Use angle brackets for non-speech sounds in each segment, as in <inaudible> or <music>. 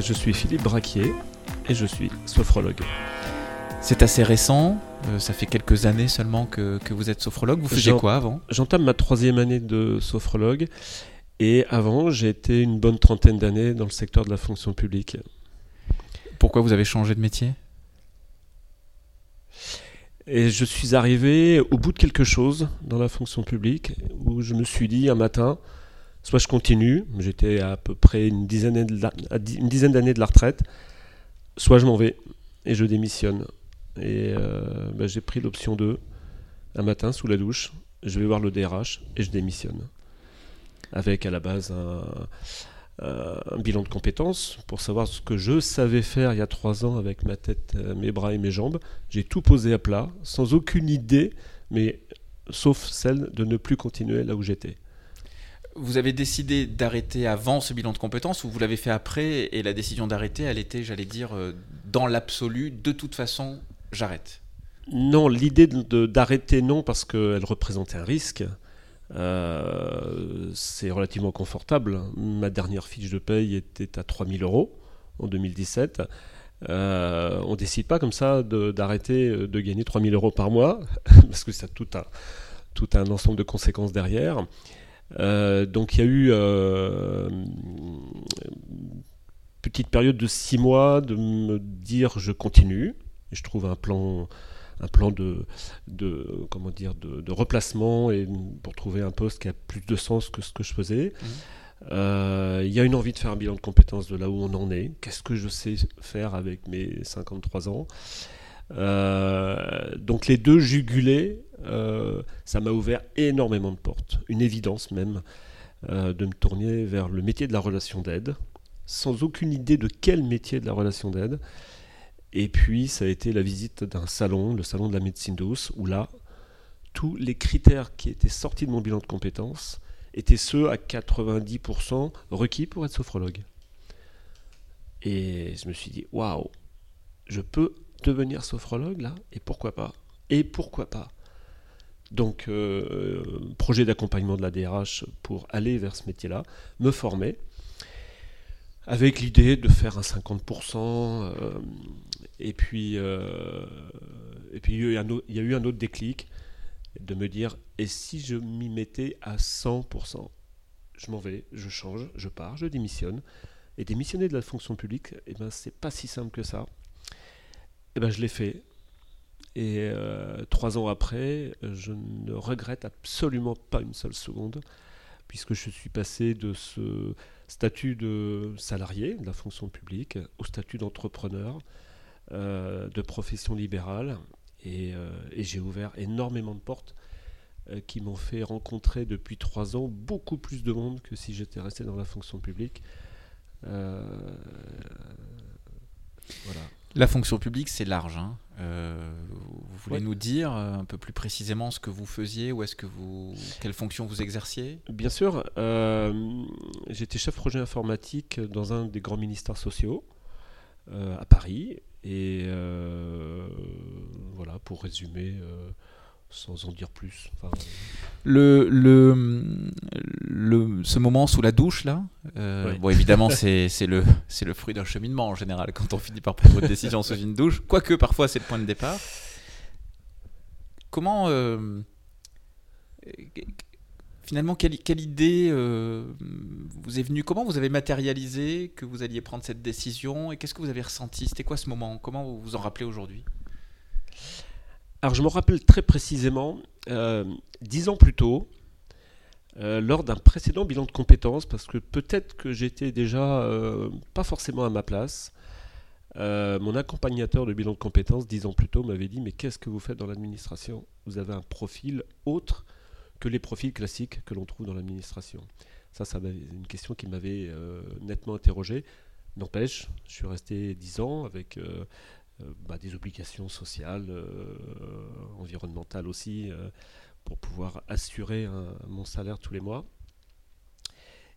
ben, Je suis Philippe Braquier et je suis sophrologue. C'est assez récent, euh, ça fait quelques années seulement que, que vous êtes sophrologue. Vous faisiez quoi avant? J'entame ma troisième année de sophrologue et avant j'ai été une bonne trentaine d'années dans le secteur de la fonction publique. Pourquoi vous avez changé de métier? Et je suis arrivé au bout de quelque chose dans la fonction publique où je me suis dit un matin, soit je continue, j'étais à peu près une dizaine d'années de la- retraite, soit je m'en vais et je démissionne. Et euh, ben, j'ai pris l'option 2 un matin sous la douche, je vais voir le DRH et je démissionne. Avec à la base un, un- un bilan de compétences pour savoir ce que je savais faire il y a trois ans avec ma tête, euh, mes bras et mes jambes. J'ai tout posé à plat, sans aucune idée, mais sauf celle de ne plus continuer là où j'étais. Vous avez décidé d'arrêter avant ce bilan de compétences ou vous l'avez fait après et la décision d'arrêter, elle était, j'allais dire, euh, dans l'absolu, de toute façon, j'arrête? Non, l'idée de- de- d'arrêter, non, parce qu'elle représentait un risque. Euh, c'est relativement confortable. Ma dernière fiche de paye était à 3000 euros en 2017. Euh, on décide pas comme ça de- d'arrêter euh, de, gagner 3000 euros par mois, <laughs> parce que ça a tout un, tout un ensemble de conséquences derrière. Euh, donc il y a eu euh, une petite période de six mois de me dire je continue. Je trouve un plan, un plan de, de, comment dire, de, de replacement et pour trouver un poste qui a plus de sens que ce que je faisais. Mhm. Euh, Il y a une envie de faire un bilan de compétences de là où on en est. Qu'est-ce que je sais faire avec mes 53 ans? Euh, Donc les deux jugulés, euh, ça m'a ouvert énormément de portes. Une évidence même euh, de me tourner vers le métier de la relation d'aide, sans aucune idée de quel métier de la relation d'aide. Et puis, ça a été la visite d'un salon, le salon de la médecine douce, où là, tous les critères qui étaient sortis de mon bilan de compétences étaient ceux à 90% requis pour être sophrologue. Et je me suis dit, waouh, je peux devenir sophrologue là Et pourquoi pas Et pourquoi pas Donc, euh, projet d'accompagnement de la DRH pour aller vers ce métier-là, me former, avec l'idée de faire un 50%. euh, et puis, euh, et puis il, y a eu un autre- il y a eu un autre déclic de me dire et si je m'y mettais à 100% Je m'en vais, je change, je pars, je démissionne. Et démissionner de la fonction publique, eh ben, c'est pas si simple que ça. Et ben, je l'ai fait. Et euh, trois ans après, je ne regrette absolument pas une seule seconde, puisque je suis passé de ce statut de salarié de la fonction publique au statut d'entrepreneur, euh, de profession libérale, et, euh, et j'ai ouvert énormément de portes qui m'ont fait rencontrer depuis trois ans beaucoup plus de monde que si j'étais resté dans la fonction publique. Voilà. La fonction publique, c'est large. hein. Euh, vous voulez Ouais. nous dire euh, un peu plus précisément ce que vous faisiez, ou est-ce que vous, quelle fonction vous exerciez? Bien sûr, euh, j'étais chef projet informatique dans un des grands ministères sociaux euh, à Paris. Et voilà, pour résumer, sans en dire plus. Enfin, le, le, le- ce moment sous la douche là, euh, bon évidemment c'est le le fruit d'un cheminement en général quand on finit par prendre une décision sous une douche, quoique parfois c'est le point de départ. Comment euh, finalement quelle, quelle idée euh, vous est venue? Comment vous avez matérialisé que vous alliez prendre cette décision et qu'est-ce que vous avez ressenti? C'était quoi ce moment? Comment vous vous en rappelez aujourd'hui? Alors je me rappelle très précisément, euh, dix ans plus tôt, euh, lors d'un précédent bilan de compétences, parce que peut-être que j'étais déjà euh, pas forcément à ma place, mon accompagnateur de bilan de compétences, dix ans plus tôt, m'avait dit Mais qu'est-ce que vous faites dans l'administration? Vous avez un profil autre que les profils classiques que l'on trouve dans l'administration. Ça, m'avait- une question qui m'avait nettement interrogé. N'empêche, je suis resté dix ans avec bah, des obligations sociales, euh, environnementales aussi, euh, pour pouvoir assurer mon salaire tous les mois.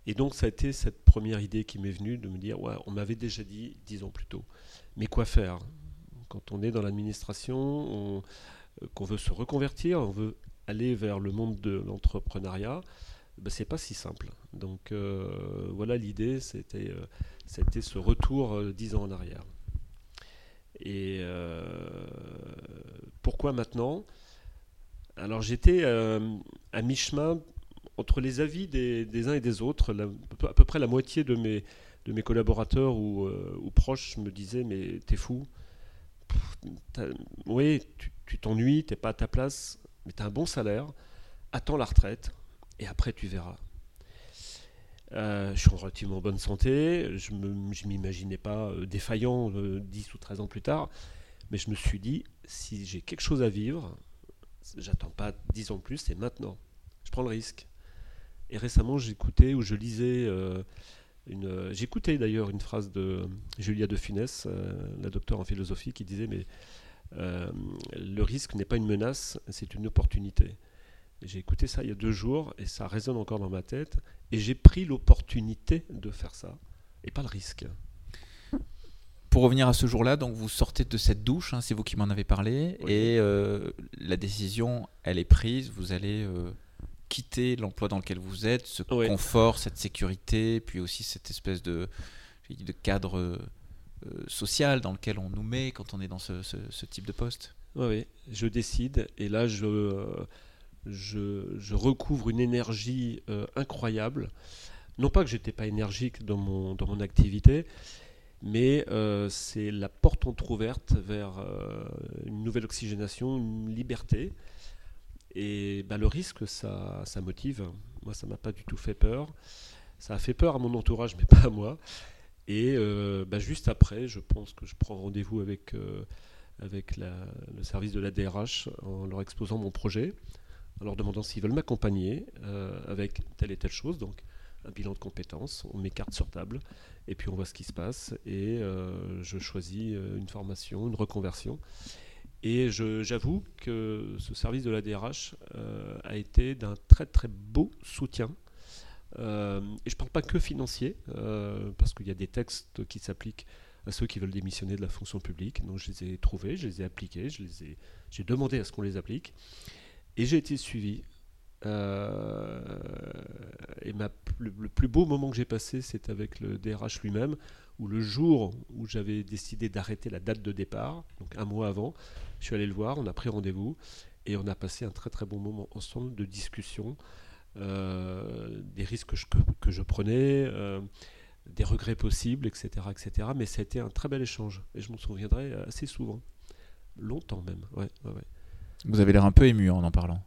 Et donc ça a été cette première idée qui m'est venue de me dire, ouais, on m'avait déjà dit dix ans plus tôt, mais quoi faire? Quand on est dans l'administration, on- euh, qu'on veut se reconvertir, on veut aller vers le monde de l'entrepreneuriat, ben, c'est pas si simple. Donc voilà l'idée, c'était c'était ce retour dix ans en arrière. Et pourquoi maintenant? Alors j'étais à mi-chemin entre les avis des, uns et des autres. à peu près la moitié de mes, collaborateurs ou, ou proches me disaient mais t'es fou oui, tu t'ennuies, tu n'es pas à ta place, mais tu as un bon salaire, attends la retraite, et après tu verras. Euh, je suis en relativement bonne santé, je ne m'imaginais pas euh, défaillant 10 euh, ou 13 ans plus tard, mais je me suis dit, si j'ai quelque chose à vivre, j'attends pas 10 ans plus, c'est maintenant. Je prends le risque. Et récemment, j'écoutais ou je lisais euh, j'écoutais d'ailleurs une phrase de Julia de Funès, la docteure en philosophie, qui disait Mais le risque n'est pas une menace, c'est une opportunité. J'ai écouté ça il y a deux jours et ça résonne encore dans ma tête. Et j'ai pris l'opportunité de faire ça et pas le risque. Pour revenir à ce jour-là, donc vous sortez de cette douche, hein, c'est vous qui m'en avez parlé, et la décision, elle est prise. Vous allez quitter l'emploi dans lequel vous êtes, ce confort, cette sécurité, puis aussi cette espèce de, de cadre euh, social dans lequel on nous met quand on est dans ce, type de poste Oui, je décide et là je, euh, je, recouvre une énergie euh, incroyable. Non pas que j'étais pas énergique dans mon, dans mon activité, mais c'est la porte entrouverte vers une nouvelle oxygénation, une liberté. Et bah, le risque, ça, ça motive. Moi, ça m'a pas du tout fait peur. Ça a fait peur à mon entourage, mais <laughs> pas à moi. Et euh, bah, juste après, je pense que je prends rendez-vous avec, euh, avec le service de la DRH en leur exposant mon projet, en leur demandant s'ils veulent m'accompagner euh, avec telle et telle chose. Donc, un bilan de compétences, on met carte sur table, et puis on voit ce qui se passe. Et je choisis une formation, une reconversion. Et j'avoue que ce service de la DRH euh, a été d'un très très beau soutien. Euh, et je ne parle pas que financier, euh, parce qu'il y a des textes qui s'appliquent à ceux qui veulent démissionner de la fonction publique. Donc je les ai trouvés, je les ai appliqués, j'ai demandé à ce qu'on les applique. Et j'ai été suivi. et ma, le, plus beau moment que j'ai passé, c'est avec le DRH lui-même, où le jour où j'avais décidé d'arrêter la date de départ, donc un mois avant, je suis allé le voir, on a pris rendez-vous et on a passé un très très bon moment ensemble de discussion, euh, des risques que je, que, je prenais, euh, des regrets possibles, etc., etc. Mais ça a été un très bel échange et je m'en souviendrai assez souvent, longtemps même. Ouais, Vous avez l'air un peu ému en en parlant.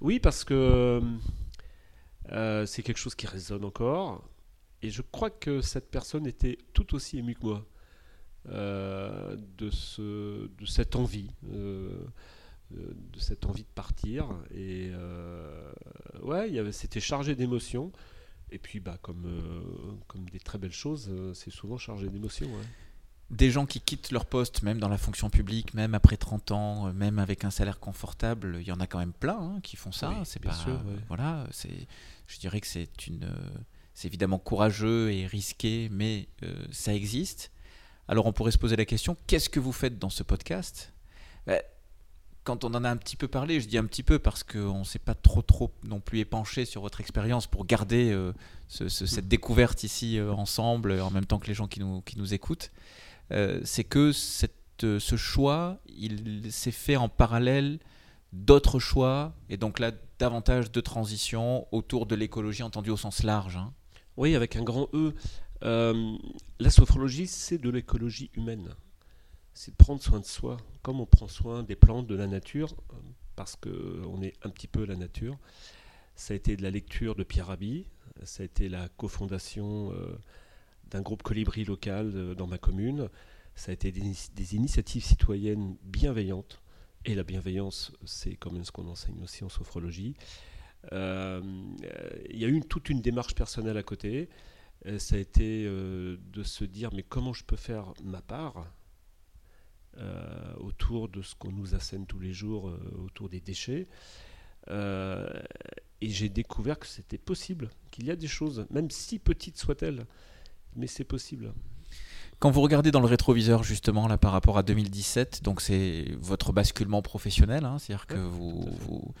Oui, parce que euh, c'est quelque chose qui résonne encore. Et je crois que cette personne était tout aussi émue que moi euh, de, ce, de cette envie, euh, de cette envie de partir. Et ouais, c'était chargé d'émotions. Et puis, bah, comme des très belles choses, c'est souvent chargé d'émotions. Des gens qui quittent leur poste, même dans la fonction publique, même après 30 ans, même avec un salaire confortable, il y en a quand même plein hein, qui font ça. c'est pas, voilà, c'est, je dirais que c'est une c'est évidemment courageux et risqué, mais euh, ça existe. Alors on pourrait se poser la question, qu'est-ce que vous faites dans ce podcast? Ben, Quand on en a un petit peu parlé, je dis un petit peu parce qu'on ne s'est pas trop trop non plus épanché sur votre expérience pour garder euh, cette découverte ici euh, ensemble, en même temps que les gens qui nous, qui nous écoutent, c'est que cette, ce choix, il s'est fait en parallèle d'autres choix, et donc là davantage de transition autour de l'écologie entendue au sens large. Hein. Oui, avec un grand E. Euh, la sophrologie, c'est de l'écologie humaine. C'est prendre soin de soi, comme on prend soin des plantes, de la nature, parce qu'on est un petit peu la nature. Ça a été de la lecture de Pierre Rabhi, ça a été la cofondation euh, d'un groupe colibri local euh, dans ma commune, ça a été des, initiatives citoyennes bienveillantes. Et la bienveillance, c'est quand même ce qu'on enseigne aussi en sophrologie. Euh, il y a eu toute une démarche personnelle à côté. Euh, ça a été de se dire mais comment je peux faire ma part autour de ce qu'on nous assène tous les jours, autour des déchets. et j'ai découvert que c'était possible, qu'il y a des choses, même si petites soient-elles, mais c'est possible. Quand vous regardez dans le rétroviseur justement là par rapport à 2017, donc c'est votre basculement professionnel, hein, c'est-à-dire que vous, vous,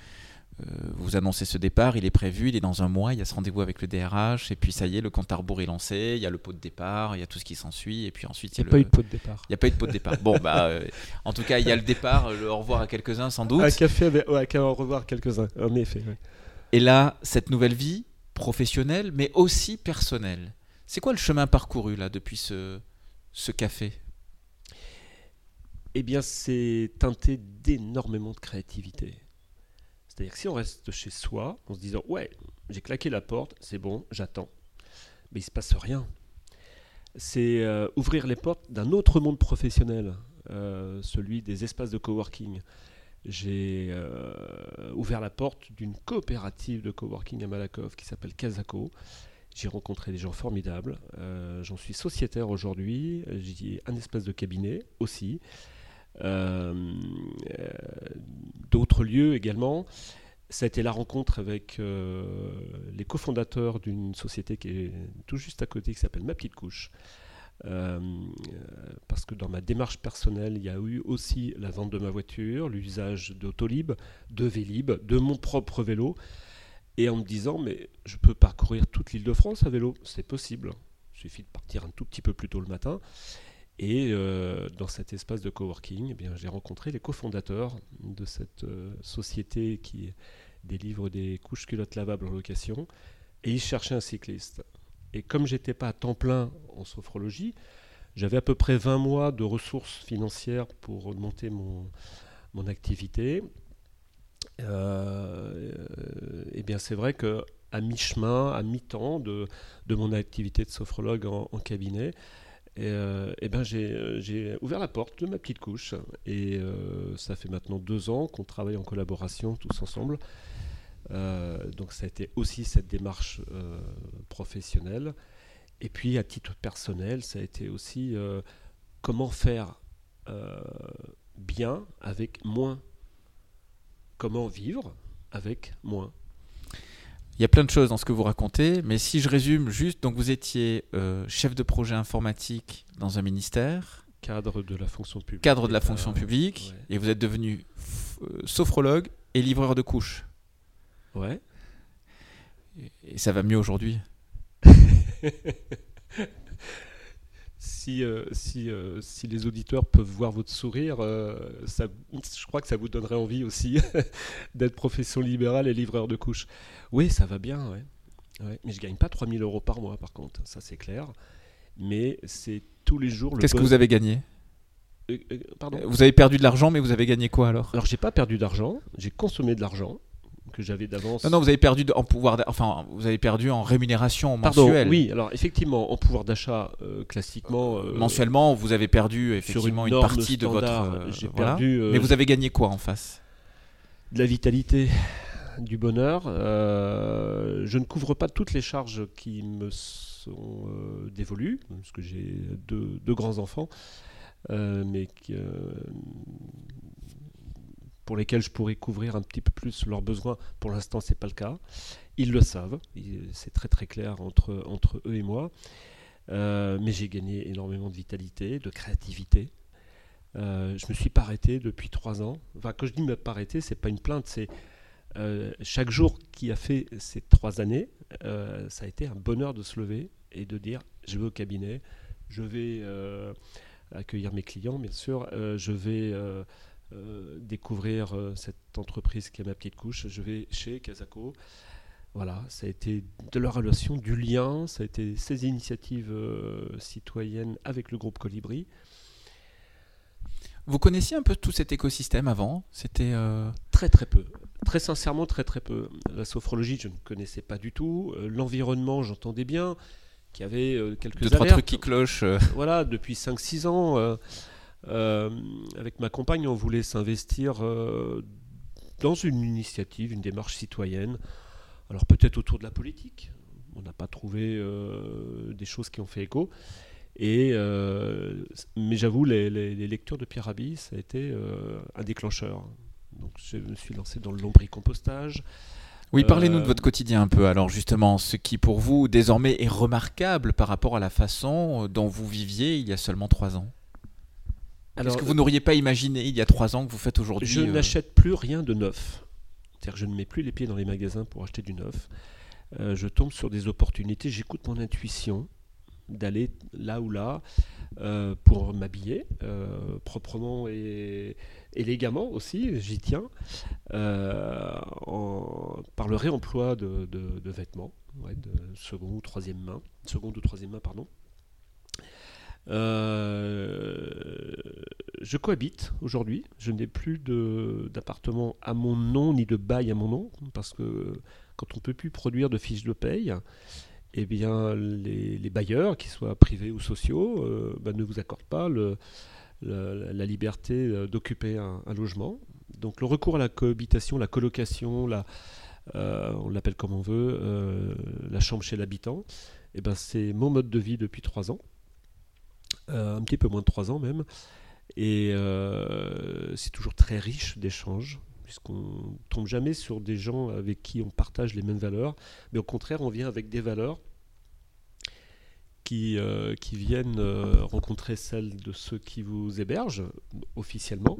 vous annoncez ce départ, il est prévu, il est dans un mois, il y a ce rendez-vous avec le DRH, et puis ça y est, le compte à rebours est lancé, il y a le pot de départ, il y a tout ce qui s'ensuit, et puis ensuite il n'y a, pas eu de pot de départ. Il n'y a pas eu de pot de départ. bon, bah, en tout cas, il y a le départ, le au revoir à quelques-uns sans doute. Un café, avec, ouais, au revoir à quelques-uns, en effet. Et là, cette nouvelle vie professionnelle, mais aussi personnelle. C'est quoi le chemin parcouru là depuis ce, café? Eh bien, c'est teinté d'énormément de créativité. C'est-à-dire que si on reste chez soi en se disant ouais, j'ai claqué la porte, c'est bon, j'attends, mais il se passe rien. C'est euh, ouvrir les portes d'un autre monde professionnel, euh, celui des espaces de coworking. J'ai euh, ouvert la porte d'une coopérative de coworking à Malakoff qui s'appelle Kazako. J'ai rencontré des gens formidables. J'en suis sociétaire aujourd'hui. J'ai un espace de cabinet aussi. Euh, euh, d'autres lieux également. Ça a été la rencontre avec euh, les cofondateurs d'une société qui est tout juste à côté, qui s'appelle Ma Petite Couche. parce que dans ma démarche personnelle, il y a eu aussi la vente de ma voiture, l'usage d'Autolib, de Vélib, de mon propre vélo, et en me disant, mais je peux parcourir toute l'île de France à vélo, c'est possible. Il suffit de partir un tout petit peu plus tôt le matin. Et euh, dans cet espace de coworking, eh j'ai rencontré les cofondateurs de cette euh, société qui délivre des couches culottes lavables en location. Et ils cherchaient un cycliste. Et comme j'étais pas à temps plein en sophrologie, j'avais à peu près 20 mois de ressources financières pour monter mon, mon activité. Euh, et bien c'est vrai que à mi-chemin, à mi-temps de, de, mon activité de sophrologue en cabinet, et, euh, ben euh, j'ai ouvert la porte de ma petite couche. Et ça fait maintenant deux ans qu'on travaille en collaboration tous ensemble. donc ça a été aussi cette démarche professionnelle. Et puis à titre personnel, ça a été aussi comment faire bien avec moins. Comment vivre avec moins. Il y a plein de choses dans ce que vous racontez, mais si je résume juste, donc vous étiez euh, chef de projet informatique dans un ministère. Cadre de la fonction publique. Cadre de la fonction publique. Et vous êtes devenu euh, sophrologue et livreur de couches. Ouais. Et ça va mieux aujourd'hui? <laughs> si, euh, si, euh, si les auditeurs peuvent voir votre sourire, euh, ça, je crois que ça vous donnerait envie aussi <laughs> d'être profession libérale et livreur de couches. Oui, ça va bien, ouais. Mais je gagne pas 3000 euros par mois, par contre, ça c'est clair. Mais c'est tous les jours. Qu'est-ce que vous avez gagné? Pardon? Vous avez perdu de l'argent, mais vous avez gagné quoi alors? Alors j'ai pas perdu d'argent, j'ai consommé de l'argent que j'avais d'avance. Non, non, vous avez perdu en pouvoir, enfin, vous avez perdu en rémunération mensuelle. oui, alors effectivement, en pouvoir d'achat, euh, classiquement. Euh, Mensuellement, vous avez perdu effectivement une, partie de votre. Euh, j'ai perdu. Mais vous avez gagné quoi en face? De la vitalité, du bonheur. je ne couvre pas toutes les charges qui me sont dévolues, parce que j'ai deux, deux, grands enfants, mais pour lesquels je pourrais couvrir un petit peu plus leurs besoins. Pour l'instant, ce n'est pas le cas. Ils le savent, c'est très très clair entre, entre eux et moi. Euh, mais j'ai gagné énormément de vitalité, de créativité. Euh, je me suis pas arrêté depuis trois ans. Enfin, quand je dis me pas arrêté, c'est pas une plainte, c'est euh, chaque jour qui a fait ces trois années, euh, ça a été un bonheur de se lever et de dire je vais au cabinet, je vais accueillir mes clients, bien sûr, je vais euh, découvrir euh, cette entreprise qui est ma petite couche. Je vais chez Kazako. Voilà, ça a été de la relation, du lien, ça a été ces initiatives euh, citoyennes avec le groupe Colibri. Vous connaissiez un peu tout cet écosystème avant? C'était très très peu. Très sincèrement, très très peu. La sophrologie, je ne connaissais pas du tout. L'environnement, j'entendais bien qu'il y avait quelques Deux, trois trucs qui clochent. Voilà, depuis 5-6 ans. Euh, avec ma compagne, on voulait s'investir euh, dans une initiative, une démarche citoyenne. Alors peut-être autour de la politique. On n'a pas trouvé euh, des choses qui ont fait écho. Et, mais j'avoue, les, lectures de Pierre Rabhi, ça a été un déclencheur. Donc je me suis lancé dans le lombricompostage. Oui, parlez-nous de votre quotidien un peu. Alors justement, ce qui pour vous désormais est remarquable par rapport à la façon dont vous viviez il y a seulement trois ans. Est-ce que vous n'auriez pas imaginé il y a trois ans que vous faites aujourd'hui Je euh, n'achète plus rien de neuf. C'est-à-dire que je ne mets plus les pieds dans les magasins pour acheter du neuf. je tombe sur des opportunités, j'écoute mon intuition d'aller là ou là pour m'habiller proprement et élégamment aussi, j'y tiens, en, par le réemploi de, de vêtements de seconde ou troisième main, seconde ou troisième main, pardon. Euh, je cohabite aujourd'hui. Je n'ai plus d'appartement à mon nom ni de bail à mon nom parce que quand on ne peut plus produire de fiches de paye, eh bien les, bailleurs, qu'ils soient privés ou sociaux, euh, bah, ne vous accordent pas la, liberté euh, d'occuper un, logement. Donc le recours à la cohabitation, la colocation, la, on l'appelle comme on veut, la chambre chez l'habitant, eh ben c'est mon mode de vie depuis trois ans, un petit peu moins de trois ans même, et c'est toujours très riche d'échanges, puisqu'on tombe jamais sur des gens avec qui on partage les mêmes valeurs, mais au contraire on vient avec des valeurs qui, qui viennent rencontrer celles de ceux qui vous hébergent officiellement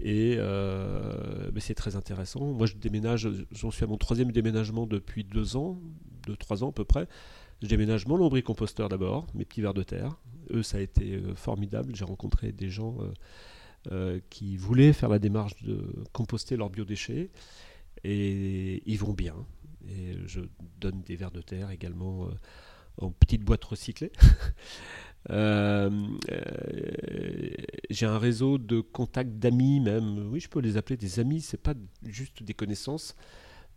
et euh, c'est très intéressant. Moi, je déménage, j'en suis à mon troisième déménagement depuis deux ans, deux, trois ans à peu près. Je déménage mon lombricomposteur d'abord, mes petits vers de terre. Eux, ça a été euh, formidable. J'ai rencontré des gens euh, qui voulaient faire la démarche de composter leurs biodéchets et ils vont bien. Et je donne des vers de terre également en petites boîtes recyclées. <laughs> Euh, euh, j'ai un réseau de contacts d'amis même, oui je peux les appeler des amis, c'est pas juste des connaissances,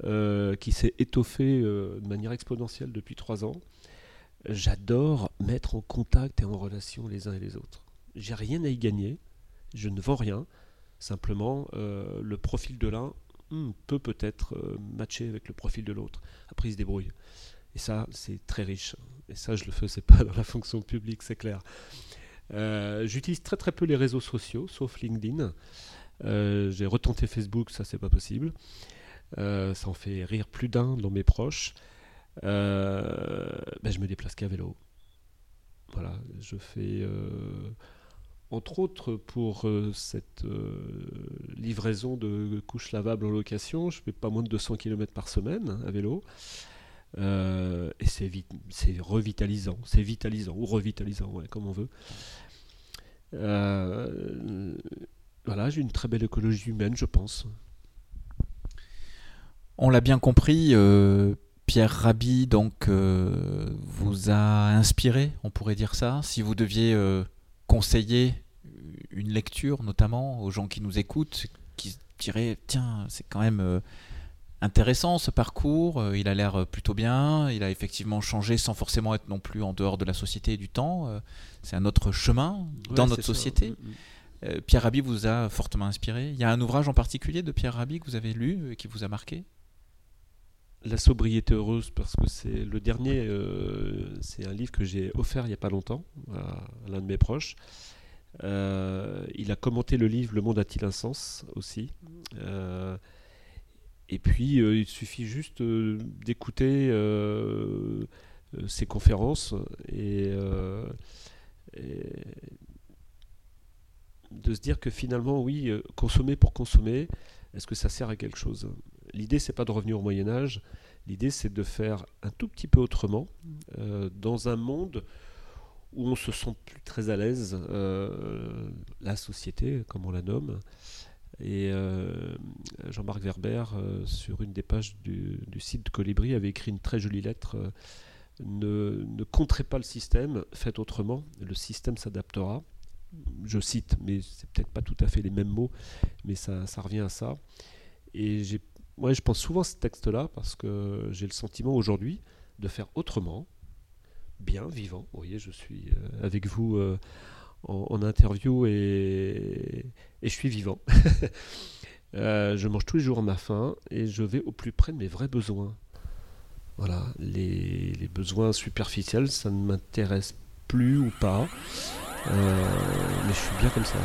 euh, qui s'est étoffé de manière exponentielle depuis trois ans. J'adore mettre en contact et en relation les uns et les autres. J'ai rien à y gagner, je ne vends rien, simplement le profil de l'un hmm, peut peut-être matcher avec le profil de l'autre. Après il se débrouille. Et ça, c'est très riche. Et ça, je le faisais pas dans la fonction publique, c'est clair. Euh, j'utilise très très peu les réseaux sociaux, sauf LinkedIn. Euh, j'ai retenté Facebook, ça c'est pas possible. Euh, ça en fait rire plus d'un dans mes proches. Ben, je me déplace qu'à vélo. Voilà, je fais entre autres pour cette livraison de couches lavables en location, je fais pas moins de 200 km par semaine à vélo. Euh, et c'est, revitalisant, c'est vitalisant ou revitalisant, comme on veut. Euh, voilà, j'ai une très belle écologie humaine, je pense. On l'a bien compris, euh, Pierre Rabhi donc vous a inspiré, on pourrait dire ça. Si vous deviez conseiller une lecture, notamment aux gens qui nous écoutent, qui diraient tiens, c'est quand même intéressant ce parcours, euh, il a l'air euh, plutôt bien, il a effectivement changé sans forcément être non plus en dehors de la société et du temps. Euh, c'est un autre chemin dans notre société. Mm, mm. Pierre Rabhi vous a fortement inspiré. Il y a un ouvrage en particulier de Pierre Rabhi que vous avez lu et qui vous a marqué? La sobriété heureuse, parce que c'est le dernier, c'est un livre que j'ai offert il n'y a pas longtemps à, l'un de mes proches. il a commenté le livre Le monde a-t-il un sens aussi et puis, euh, il suffit juste euh, d'écouter euh, ces conférences et, de se dire que finalement, oui, consommer pour consommer, est-ce que ça sert à quelque chose? L'idée, c'est pas de revenir au Moyen Âge. L'idée, c'est de faire un tout petit peu autrement dans un monde où on se sent plus très à l'aise, la société, comme on la nomme, et euh, Jean-Marc Verber, euh, sur une des pages du, site de Colibri, avait écrit une très jolie lettre. Euh, ne, ne pas le système, faites autrement, le système s'adaptera. Je cite, mais c'est peut-être pas tout à fait les mêmes mots, mais ça, ça revient à ça. Et j'ai, moi, je pense souvent à ce texte-là parce que j'ai le sentiment aujourd'hui de faire autrement, bien, vivant. Vous voyez, je suis avec vous en, interview et, je suis vivant. <laughs> Euh, je mange tous les jours ma faim et je vais au plus près de mes vrais besoins. Voilà, les, besoins superficiels, ça ne m'intéresse plus ou pas. Euh, mais je suis bien comme ça.